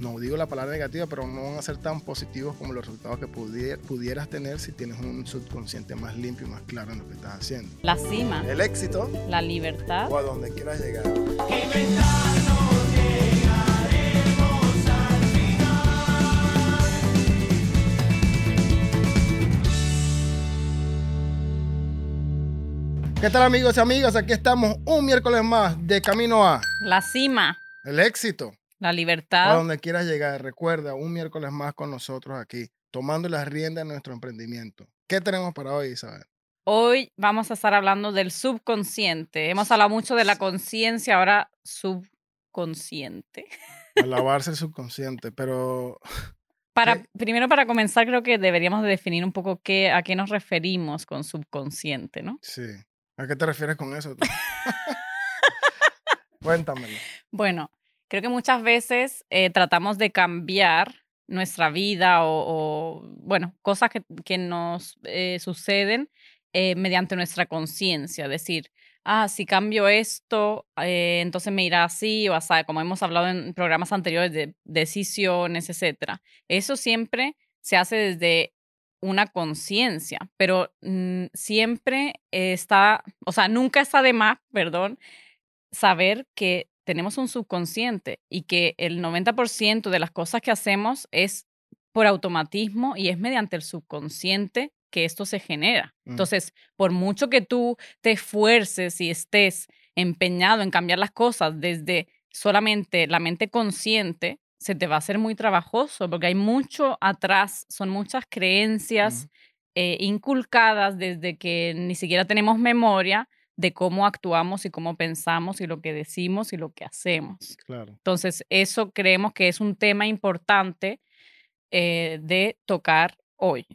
no digo la palabra negativa, pero no van a ser tan positivos como los resultados que pudieras tener si tienes un subconsciente más limpio y más claro en lo que estás haciendo. La cima. El éxito. La libertad. O a donde quieras llegar. ¿Qué tal amigos y amigas? Aquí estamos un miércoles más de camino a la cima. El éxito. La libertad. A donde quieras llegar. Recuerda, un miércoles más con nosotros aquí, tomando las riendas de nuestro emprendimiento. ¿Qué tenemos para hoy, Isabel? Hoy vamos a estar hablando del subconsciente. Hemos hablado mucho de la conciencia, ahora subconsciente. Alabarse el subconsciente, pero... Para, primero, para comenzar, creo que deberíamos definir un poco qué, a qué nos referimos con subconsciente, ¿no? Sí. ¿A qué te refieres con eso? Cuéntamelo. Bueno, creo que muchas veces eh, tratamos de cambiar nuestra vida o, bueno, cosas que, nos eh, suceden eh, mediante nuestra conciencia. Decir, ah, si cambio esto, entonces me irá así o así, como hemos hablado en programas anteriores de decisiones, etc. Eso siempre se hace desde una conciencia, pero mm, siempre está, o sea, nunca está de más, perdón, saber que tenemos un subconsciente y que el 90% de las cosas que hacemos es por automatismo y es mediante el subconsciente que esto se genera. Mm. Entonces, por mucho que tú te esfuerces y estés empeñado en cambiar las cosas desde solamente la mente consciente, se te va a hacer muy trabajoso porque hay mucho atrás, son muchas creencias eh, inculcadas desde que ni siquiera tenemos memoria de cómo actuamos y cómo pensamos y lo que decimos y lo que hacemos. Claro. Entonces, eso creemos que es un tema importante eh, de tocar hoy.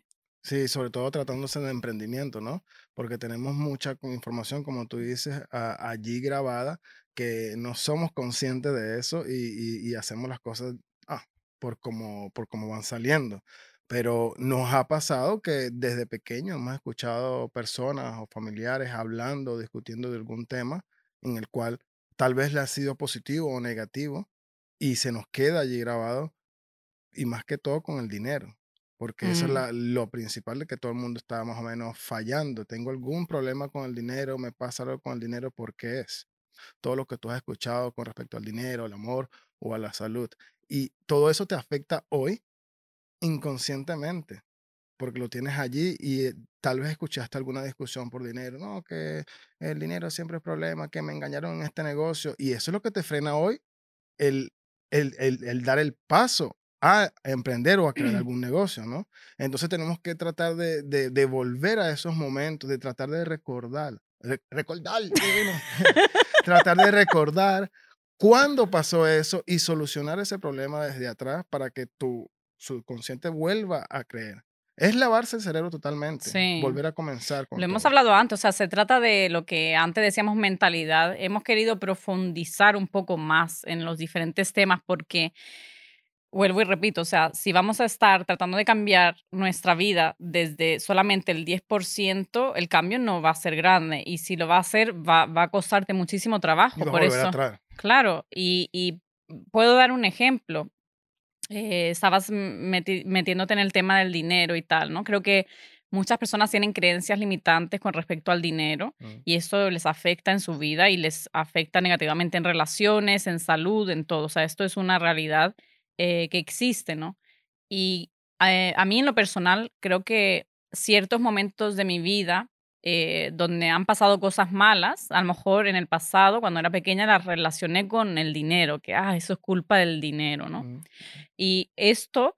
Sí, sobre todo tratándose de emprendimiento, ¿no? Porque tenemos mucha información, como tú dices, allí grabada, que no somos conscientes de eso y, hacemos las cosas ah, por, como, por cómo van saliendo. Pero nos ha pasado que desde pequeño hemos escuchado personas o familiares hablando, discutiendo de algún tema en el cual tal vez le ha sido positivo o negativo y se nos queda allí grabado y más que todo con el dinero, porque eso es mm. lo principal de que todo el mundo está más o menos fallando. Tengo algún problema con el dinero, me pasa algo con el dinero, ¿por qué es? Todo lo que tú has escuchado con respecto al dinero, al amor o a la salud. Y todo eso te afecta hoy inconscientemente, porque lo tienes allí y eh, tal vez escuchaste alguna discusión por dinero, no, que el dinero siempre es problema, que me engañaron en este negocio, y eso es lo que te frena hoy, el, el, el, dar el paso a emprender o a crear algún negocio, ¿no? Entonces tenemos que tratar de, de, volver a esos momentos, de tratar de recordar, recordar, tratar de recordar cuándo pasó eso y solucionar ese problema desde atrás para que tu subconsciente vuelva a creer. Es lavarse el cerebro totalmente, volver a comenzar. Con lo hemos hablado antes, o sea, se trata de lo que antes decíamos mentalidad. Hemos querido profundizar un poco más en los diferentes temas porque, vuelvo y repito, o sea, si vamos a estar tratando de cambiar nuestra vida desde solamente el 10%, el cambio no va a ser grande y si lo va a hacer, va, va a costarte muchísimo trabajo. por eso, claro, y, y puedo dar un ejemplo eh, estabas metiéndote en el tema del dinero y tal, ¿no? Creo que muchas personas tienen creencias limitantes con respecto al dinero mm. y eso les afecta en su vida y les afecta negativamente en relaciones, en salud, en todo. O sea, esto es una realidad eh, que existe, ¿no? Y eh, a mí en lo personal creo que ciertos momentos de mi vida eh, donde han pasado cosas malas, a lo mejor en el pasado, cuando era pequeña, las relacioné con el dinero, que, ah, eso es culpa del dinero, ¿no? Y esto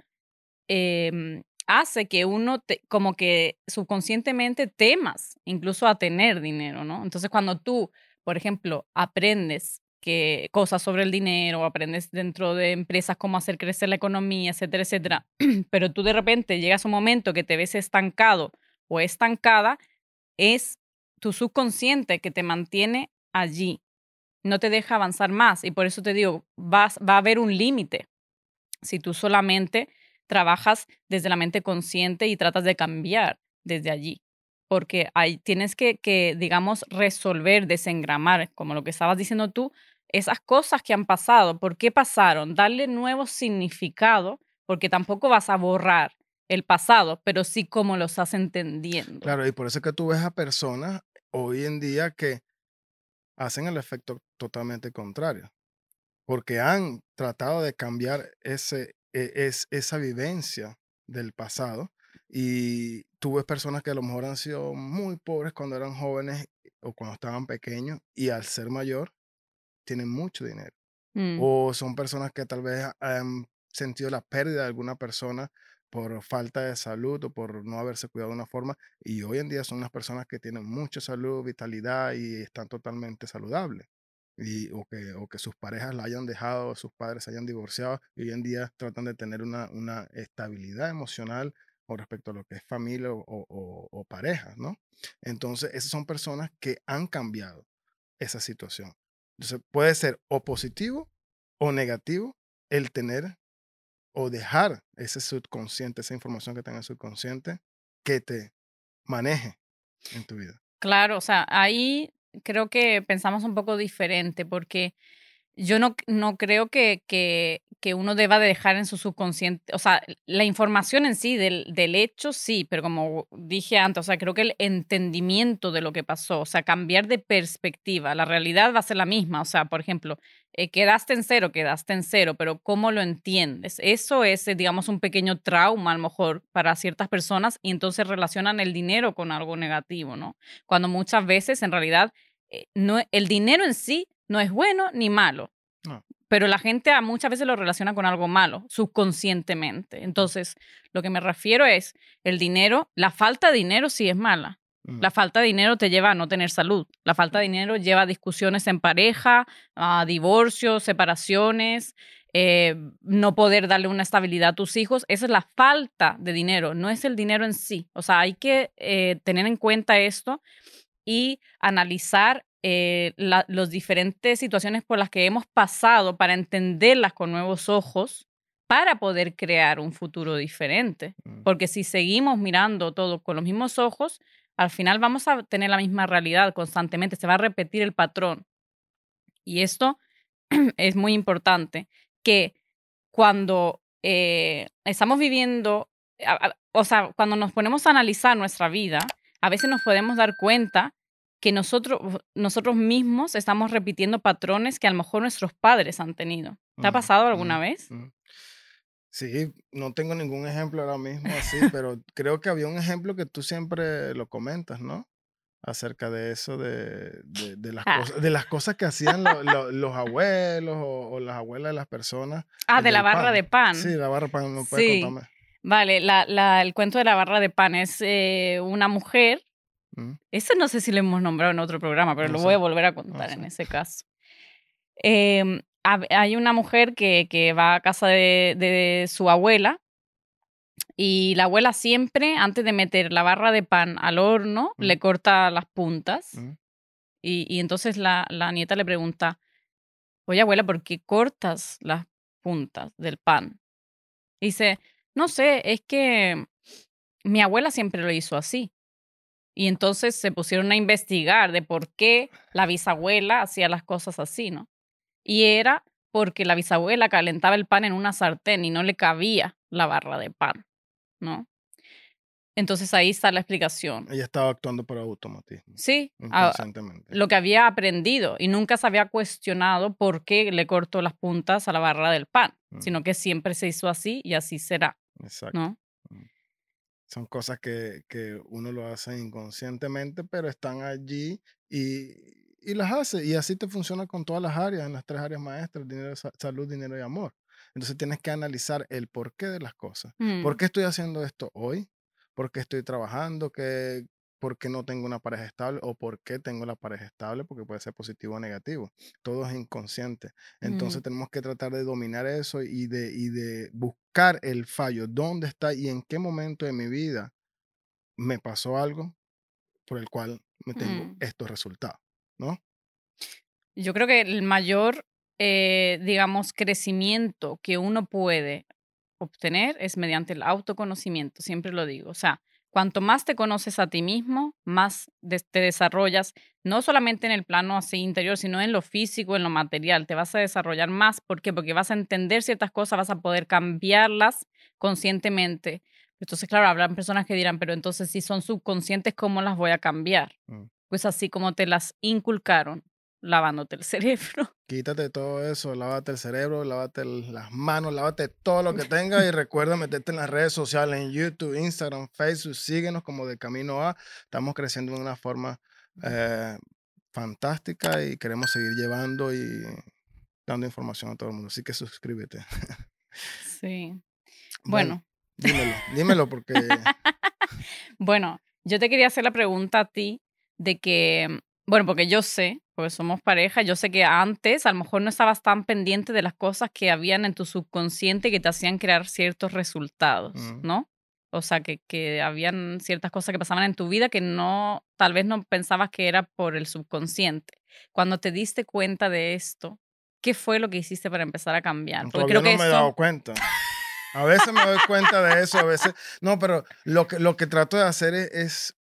em, hace que uno, como que subconscientemente temas incluso a tener dinero, ¿no? Entonces, cuando tú, por ejemplo, aprendes que cosas sobre el dinero, aprendes dentro de empresas cómo hacer crecer la economía, etcétera, etcétera, pero tú de repente llegas a un momento que te ves estancado o estancada, es tu subconsciente que te mantiene allí, no te deja avanzar más. Y por eso te digo, vas, va a haber un límite si tú solamente trabajas desde la mente consciente y tratas de cambiar desde allí. Porque ahí tienes que, que, digamos, resolver, desengramar, como lo que estabas diciendo tú, esas cosas que han pasado, ¿por qué pasaron? Darle nuevo significado, porque tampoco vas a borrar el pasado, pero sí cómo lo estás entendiendo. Claro, y por eso es que tú ves a personas hoy en día que hacen el efecto totalmente contrario, porque han tratado de cambiar ese, e, es, esa vivencia del pasado y tú ves personas que a lo mejor han sido muy pobres cuando eran jóvenes o cuando estaban pequeños y al ser mayor tienen mucho dinero. Mm, O son personas que tal vez han sentido la pérdida de alguna persona por falta de salud o por no haberse cuidado de una forma. Y hoy en día son unas personas que tienen mucha salud, vitalidad y están totalmente saludables. Y, o, que, o que sus parejas la hayan dejado, sus padres se hayan divorciado y hoy en día tratan de tener una, una estabilidad emocional con respecto a lo que es familia o, o, o pareja, ¿no? Entonces, esas son personas que han cambiado esa situación. Entonces, puede ser o positivo o negativo el tener o dejar ese subconsciente, esa información que tenga el subconsciente, que te maneje en tu vida. Claro, o sea, ahí creo que pensamos un poco diferente porque yo no, no creo que, que, que uno deba de dejar en su subconsciente, o sea, la información en sí del, del hecho sí, pero como dije antes, o sea, creo que el entendimiento de lo que pasó, o sea, cambiar de perspectiva, la realidad va a ser la misma, o sea, por ejemplo, eh, quedaste en cero, quedaste en cero, pero ¿cómo lo entiendes? Eso es, eh, digamos, un pequeño trauma a lo mejor para ciertas personas y entonces relacionan el dinero con algo negativo, ¿no? Cuando muchas veces en realidad no, el dinero en sí no es bueno ni malo. No. Pero la gente a muchas veces lo relaciona con algo malo, subconscientemente. Entonces, lo que me refiero es, el dinero, la falta de dinero sí es mala. Mm, La falta de dinero te lleva a no tener salud. La falta de dinero lleva a discusiones en pareja, a divorcios, separaciones, eh, no poder darle una estabilidad a tus hijos. Esa es la falta de dinero, no es el dinero en sí. O sea, hay que eh, tener en cuenta esto y analizar eh, la- las diferentes situaciones por las que hemos pasado para entenderlas con nuevos ojos para poder crear un futuro diferente. mm, Porque si seguimos mirando todo con los mismos ojos, al final vamos a tener la misma realidad constantemente, se va a repetir el patrón. Y esto es muy importante, que cuando eh, estamos viviendo, o sea, cuando nos ponemos a analizar nuestra vida, a veces nos podemos dar cuenta que nosotros, nosotros mismos estamos repitiendo patrones que a lo mejor nuestros padres han tenido. ¿Te ha pasado alguna mm, vez? mm. Sí, no tengo ningún ejemplo ahora mismo así, pero creo que había un ejemplo que tú siempre lo comentas, ¿no? Acerca de eso, de, de, de las, Ah. cosas, de las cosas que hacían lo- lo- los abuelos o, o las abuelas de las personas. Ah, de la barra pan. de pan. Sí, la barra de pan, ¿no puedes Sí. contarme? Vale, la, la- el cuento de la barra de pan es eh, una mujer. Mm, Ese no sé si lo hemos nombrado en otro programa, pero No lo sé, voy a volver a contar en sé. ese caso. Em, hay una mujer que, que va a casa de, de su abuela y la abuela siempre, antes de meter la barra de pan al horno, Mm. le corta las puntas. mm, Y, y entonces la, la nieta le pregunta, oye abuela, ¿por qué cortas las puntas del pan? Y dice, no sé, es que mi abuela siempre lo hizo así. Y entonces se pusieron a investigar de por qué la bisabuela hacía las cosas así, ¿no? Y era porque la bisabuela calentaba el pan en una sartén y no le cabía la barra de pan, ¿no? Entonces ahí está la explicación. Ella estaba actuando por automatismo, Sí, a- lo que había aprendido y nunca se había cuestionado por qué le cortó las puntas a la barra del pan, Mm. sino que siempre se hizo así y así será, Exacto. ¿no? Son cosas que, que uno lo hace inconscientemente, pero están allí y, y las hace. Y así te funciona con todas las áreas, en las tres áreas maestras, dinero, sa- salud, dinero y amor. Entonces tienes que analizar el porqué de las cosas. ¿Por Mm, qué estoy haciendo esto hoy? ¿Por qué estoy trabajando? ¿Qué, ¿Por qué no tengo una pareja estable? ¿O por qué tengo la pareja estable? Porque puede ser positivo o negativo. Todo es inconsciente. Entonces mm, tenemos que tratar de dominar eso y de, y de buscar el fallo. ¿Dónde está y en qué momento de mi vida me pasó algo por el cual me tengo mm. estos resultados? ¿No? Yo creo que el mayor, eh, digamos, crecimiento que uno puede obtener es mediante el autoconocimiento, siempre lo digo. O sea, cuanto más te conoces a ti mismo, más te desarrollas, no solamente en el plano así interior, sino en lo físico, en lo material. Te vas a desarrollar más. ¿Por qué? Porque vas a entender ciertas cosas, vas a poder cambiarlas conscientemente. Entonces, claro, habrán personas que dirán, pero entonces si son subconscientes, ¿cómo las voy a cambiar? Mm. Pues así como te las inculcaron, lavándote el cerebro. Quítate todo eso, lávate el cerebro, lávate las manos, lávate todo lo que tengas y recuerda meterte en las redes sociales, en YouTube, Instagram, Facebook, síguenos como de Camino A. Estamos creciendo de una forma eh, fantástica y queremos seguir llevando y dando información a todo el mundo. Así que suscríbete. Sí. Bueno. dímelo, dímelo porque... bueno, yo te quería hacer la pregunta a ti de que bueno, porque yo sé, porque somos pareja, yo sé que antes a lo mejor no estabas tan pendiente de las cosas que habían en tu subconsciente que te hacían crear ciertos resultados, mm. ¿no? O sea, que, que habían ciertas cosas que pasaban en tu vida que no, tal vez no pensabas que era por el subconsciente. Cuando te diste cuenta de esto, ¿qué fue lo que hiciste para empar a cambiar? Porque creo que no me he dado cuenta. A veces me doy cuenta de eso, a veces. No, pero lo que, lo que trato de hacer es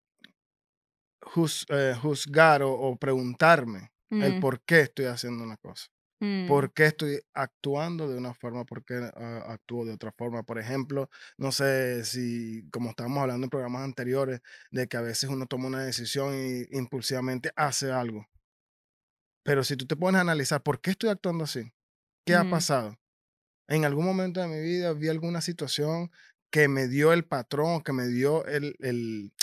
eh, juzgar o, preguntarme el mm. por qué estoy haciendo una cosa. Mm. ¿Por qué estoy actuando de una forma? ¿Por qué ah, actúo de otra forma? Por ejemplo, no sé si, como estábamos hablando en programas anteriores, de que a veces uno toma una decisión y impulsivamente hace algo. Pero si tú te pones a analizar, ¿por qué estoy actuando así? ¿Qué ha mm. pasado? En algún momento de mi vida vi alguna situación que me dio el patrón, que me dio el, el,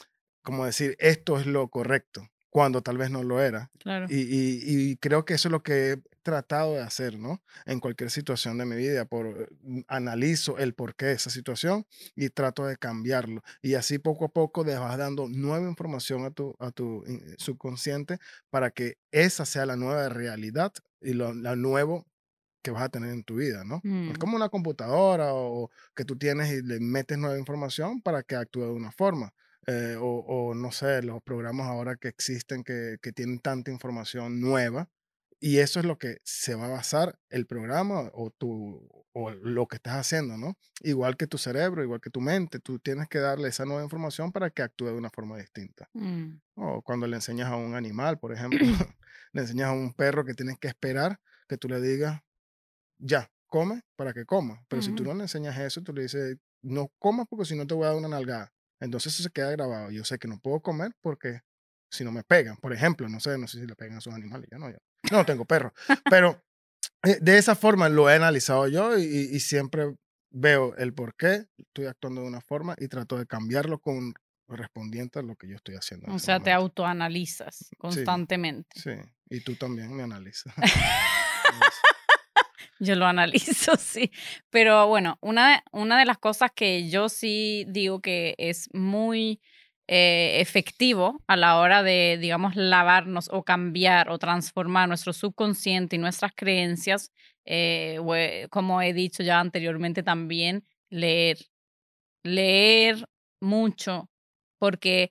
como decir, esto es lo correcto, cuando tal vez no lo era. Y, creo que eso es lo que he tratado de hacer, ¿no? En cualquier situación de mi vida, por, mm, analizo el porqué de esa situación y trato de cambiarlo. Y así poco a poco te vas dando nueva información a tu, a tu eh, subconsciente para que esa sea la nueva realidad y lo la nuevo que vas a tener en tu vida, ¿no? Es mm. como una computadora o que tú tienes y le metes nueva información para que actúe de una forma. Eh, o, no sé, los programas ahora que existen que, tienen tanta información nueva. Y eso es lo que se va a basar el programa o, tu, o lo que estás haciendo, ¿no? Igual que tu cerebro, igual que tu mente, tú tienes que darle esa nueva información para que actúe de una forma distinta. Mm. O cuando le enseñas a un animal, por ejemplo, le enseñas a un perro que tienes que esperar que tú le digas, ya, come para que coma. Pero si tú no le enseñas eso, tú le dices, no comas porque si no te voy a dar una nalgada. Entonces eso se queda grabado. Yo sé que no puedo comer porque si no me pegan, por ejemplo, no sé, no sé si le pegan a sus animales, ya no, yo no tengo perro, pero eh, de esa forma lo he analizado yo y, siempre veo el por qué estoy actuando de una forma y trato de cambiarlo con respondiente a lo que yo estoy haciendo. O sea, te autoanalizas constantemente. Sí, y tú también me analizas. Yo lo analizo, sí. Pero bueno, una, una de las cosas que yo sí digo que es muy eh, efectivo a la hora de, digamos, lavarnos o cambiar o transformar nuestro subconsciente y nuestras creencias, eh, como he dicho ya anteriormente también, leer. Leer mucho, porque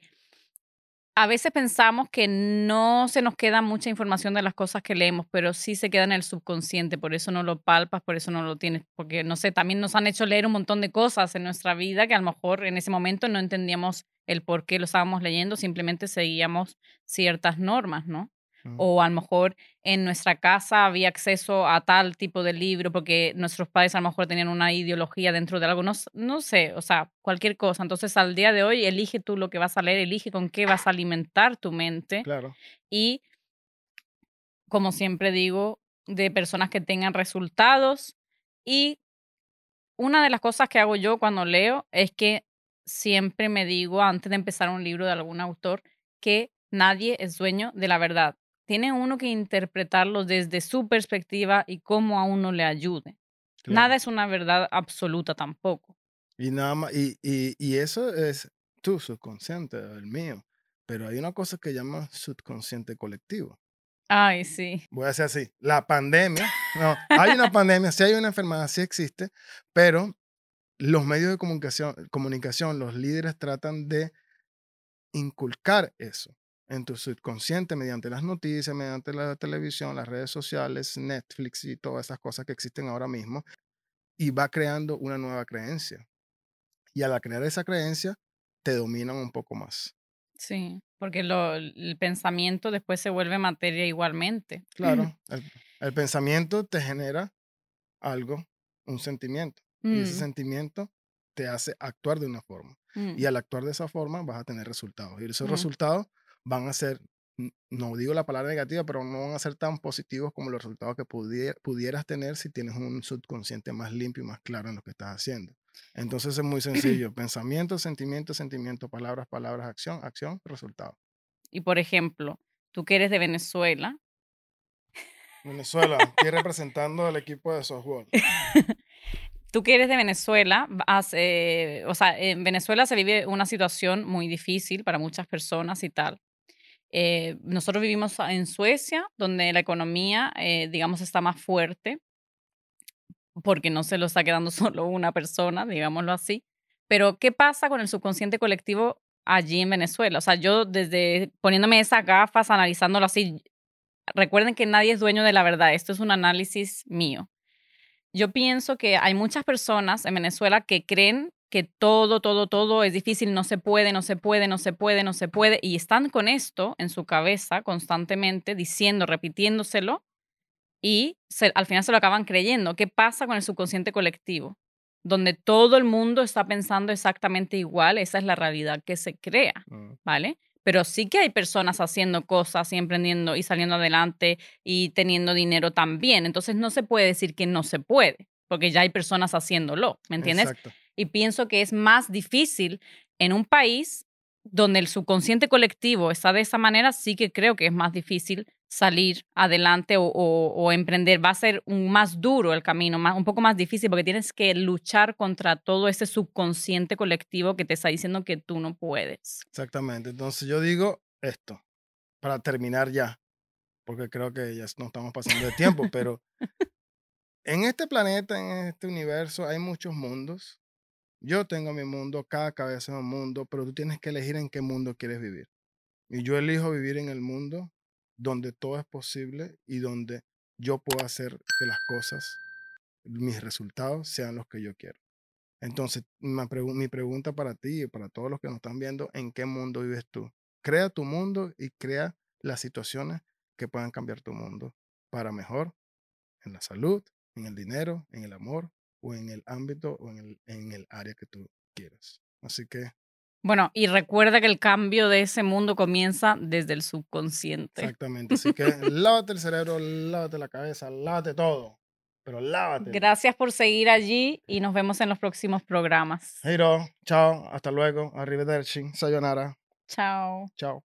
a veces pensamos que no se nos queda mucha información de las cosas que leemos, pero sí se queda en el subconsciente, por eso no lo palpas, por eso no lo tienes, porque no sé, también nos han hecho leer un montón de cosas en nuestra vida que a lo mejor en ese momento no entendíamos el por qué lo estábamos leyendo, simplemente seguíamos ciertas normas, ¿no? O a lo mejor en nuestra casa había acceso a tal tipo de libro porque nuestros padres a lo mejor tenían una ideología dentro de algo, no, no sé, o sea, cualquier cosa. Entonces al día de hoy elige tú lo que vas a leer, elige con qué vas a alimentar tu mente. Claro. Y como siempre digo, de personas que tengan resultados. Y una de las cosas que hago yo cuando leo es que siempre me digo antes de empezar un libro de algún autor que nadie es dueño de la verdad tiene uno que interpretarlo desde su perspectiva y cómo a uno le ayude. Nada es una verdad absoluta tampoco. Y nada más, y, y, eso es tu subconsciente, el mío. Pero hay una cosa que llama subconsciente colectivo. Ay, sí. Voy a decir así, la pandemia, no, hay una pandemia, sí hay una enfermedad, sí existe, pero los medios de comunicación, comunicación, los líderes tratan de inculcar eso en tu subconsciente mediante las noticias, mediante la televisión, las redes sociales, Netflix y todas esas cosas que existen ahora mismo, y va creando una nueva creencia. Y al crear esa creencia, te dominan un poco más. Sí, porque lo, el pensamiento después se vuelve materia igualmente. Claro, el, el pensamiento te genera algo, un sentimiento. Y ese Mm, sentimiento te hace actuar de una forma. Y mm, al actuar de esa forma vas a tener resultados. Y esos mm. resultados van a ser, no digo la palabra negativa, pero no van a ser tan positivos como los resultados que pudie- pudieras tener si tienes un subconsciente más limpio y más claro en lo que estás haciendo. Entonces es muy sencillo. Pensamiento, sentimiento, sentimiento, palabras, palabras, acción, acción, resultado. Y por ejemplo, tú que eres de Venezuela, Venezuela, aquí representando al equipo de softball. tú que eres de Venezuela, vas, eh, o sea, en Venezuela se vive una situación muy difícil para muchas personas y tal. Eh, nosotros vivimos en Suecia, donde la economía, eh, digamos, está más fuerte, porque no se lo está quedando solo una persona, digámoslo así. Pero, ¿qué pasa con el subconsciente colectivo allí en Venezuela? O sea, yo desde poniéndome esas gafas, analizándolo así, recuerden que nadie es dueño de la verdad, esto es un análisis mío. Yo pienso que hay muchas personas en Venezuela que creen que todo, todo, todo es difícil, no se puede, no se puede, no se puede, no se puede, y están con esto en su cabeza constantemente, diciendo, repitiéndoselo, y se- al final se lo acaban creyendo. ¿Qué pasa con el subconsciente colectivo? Donde todo el mundo está pensando exactamente igual, esa es la realidad que se crea. Mm, ¿vale? Pero sí que hay personas haciendo cosas y emprendiendo y saliendo adelante y teniendo dinero también. Entonces no se puede decir que no se puede, porque ya hay personas haciéndolo, ¿me entiendes? Exacto. Y pienso que es más difícil en un país donde el subconsciente colectivo está de esa manera, sí que creo que es más difícil salir adelante o, o- o emprender. Va a ser un más duro el camino, más, un poco más difícil porque tienes que luchar contra todo ese subconsciente colectivo que te está diciendo que tú no puedes. Exactamente. Entonces yo digo esto, para terminar ya, porque creo que ya nos estamos pasando de tiempo, pero en este planeta, en este universo, hay muchos mundos. Yo tengo mi mundo, cada cabeza es un mundo, pero tú tienes que elegir en qué mundo quieres vivir. Y yo elijo vivir en el mundo donde todo es posible y donde yo puedo hacer que las cosas, mis resultados, sean los que yo quiero. Entonces, mi pregunta para ti y para todos los que nos están viendo, ¿en qué mundo vives tú? Crea tu mundo y crea las situaciones que puedan cambiar tu mundo para mejor en la salud, en el dinero, en el amor o en el ámbito o en el, en el área que tú quieras. Así que, Bueno, y recuerda que el cambio de ese mundo comienza desde el subconsciente. exactamente. Así que lávate el cerebro, lávate la cabeza, lávate todo. Pero lávate. Gracias por seguir allí y nos vemos en los próximos programas. Hiro, chao, hasta luego. Arrivederci, sayonara, Chao. chao.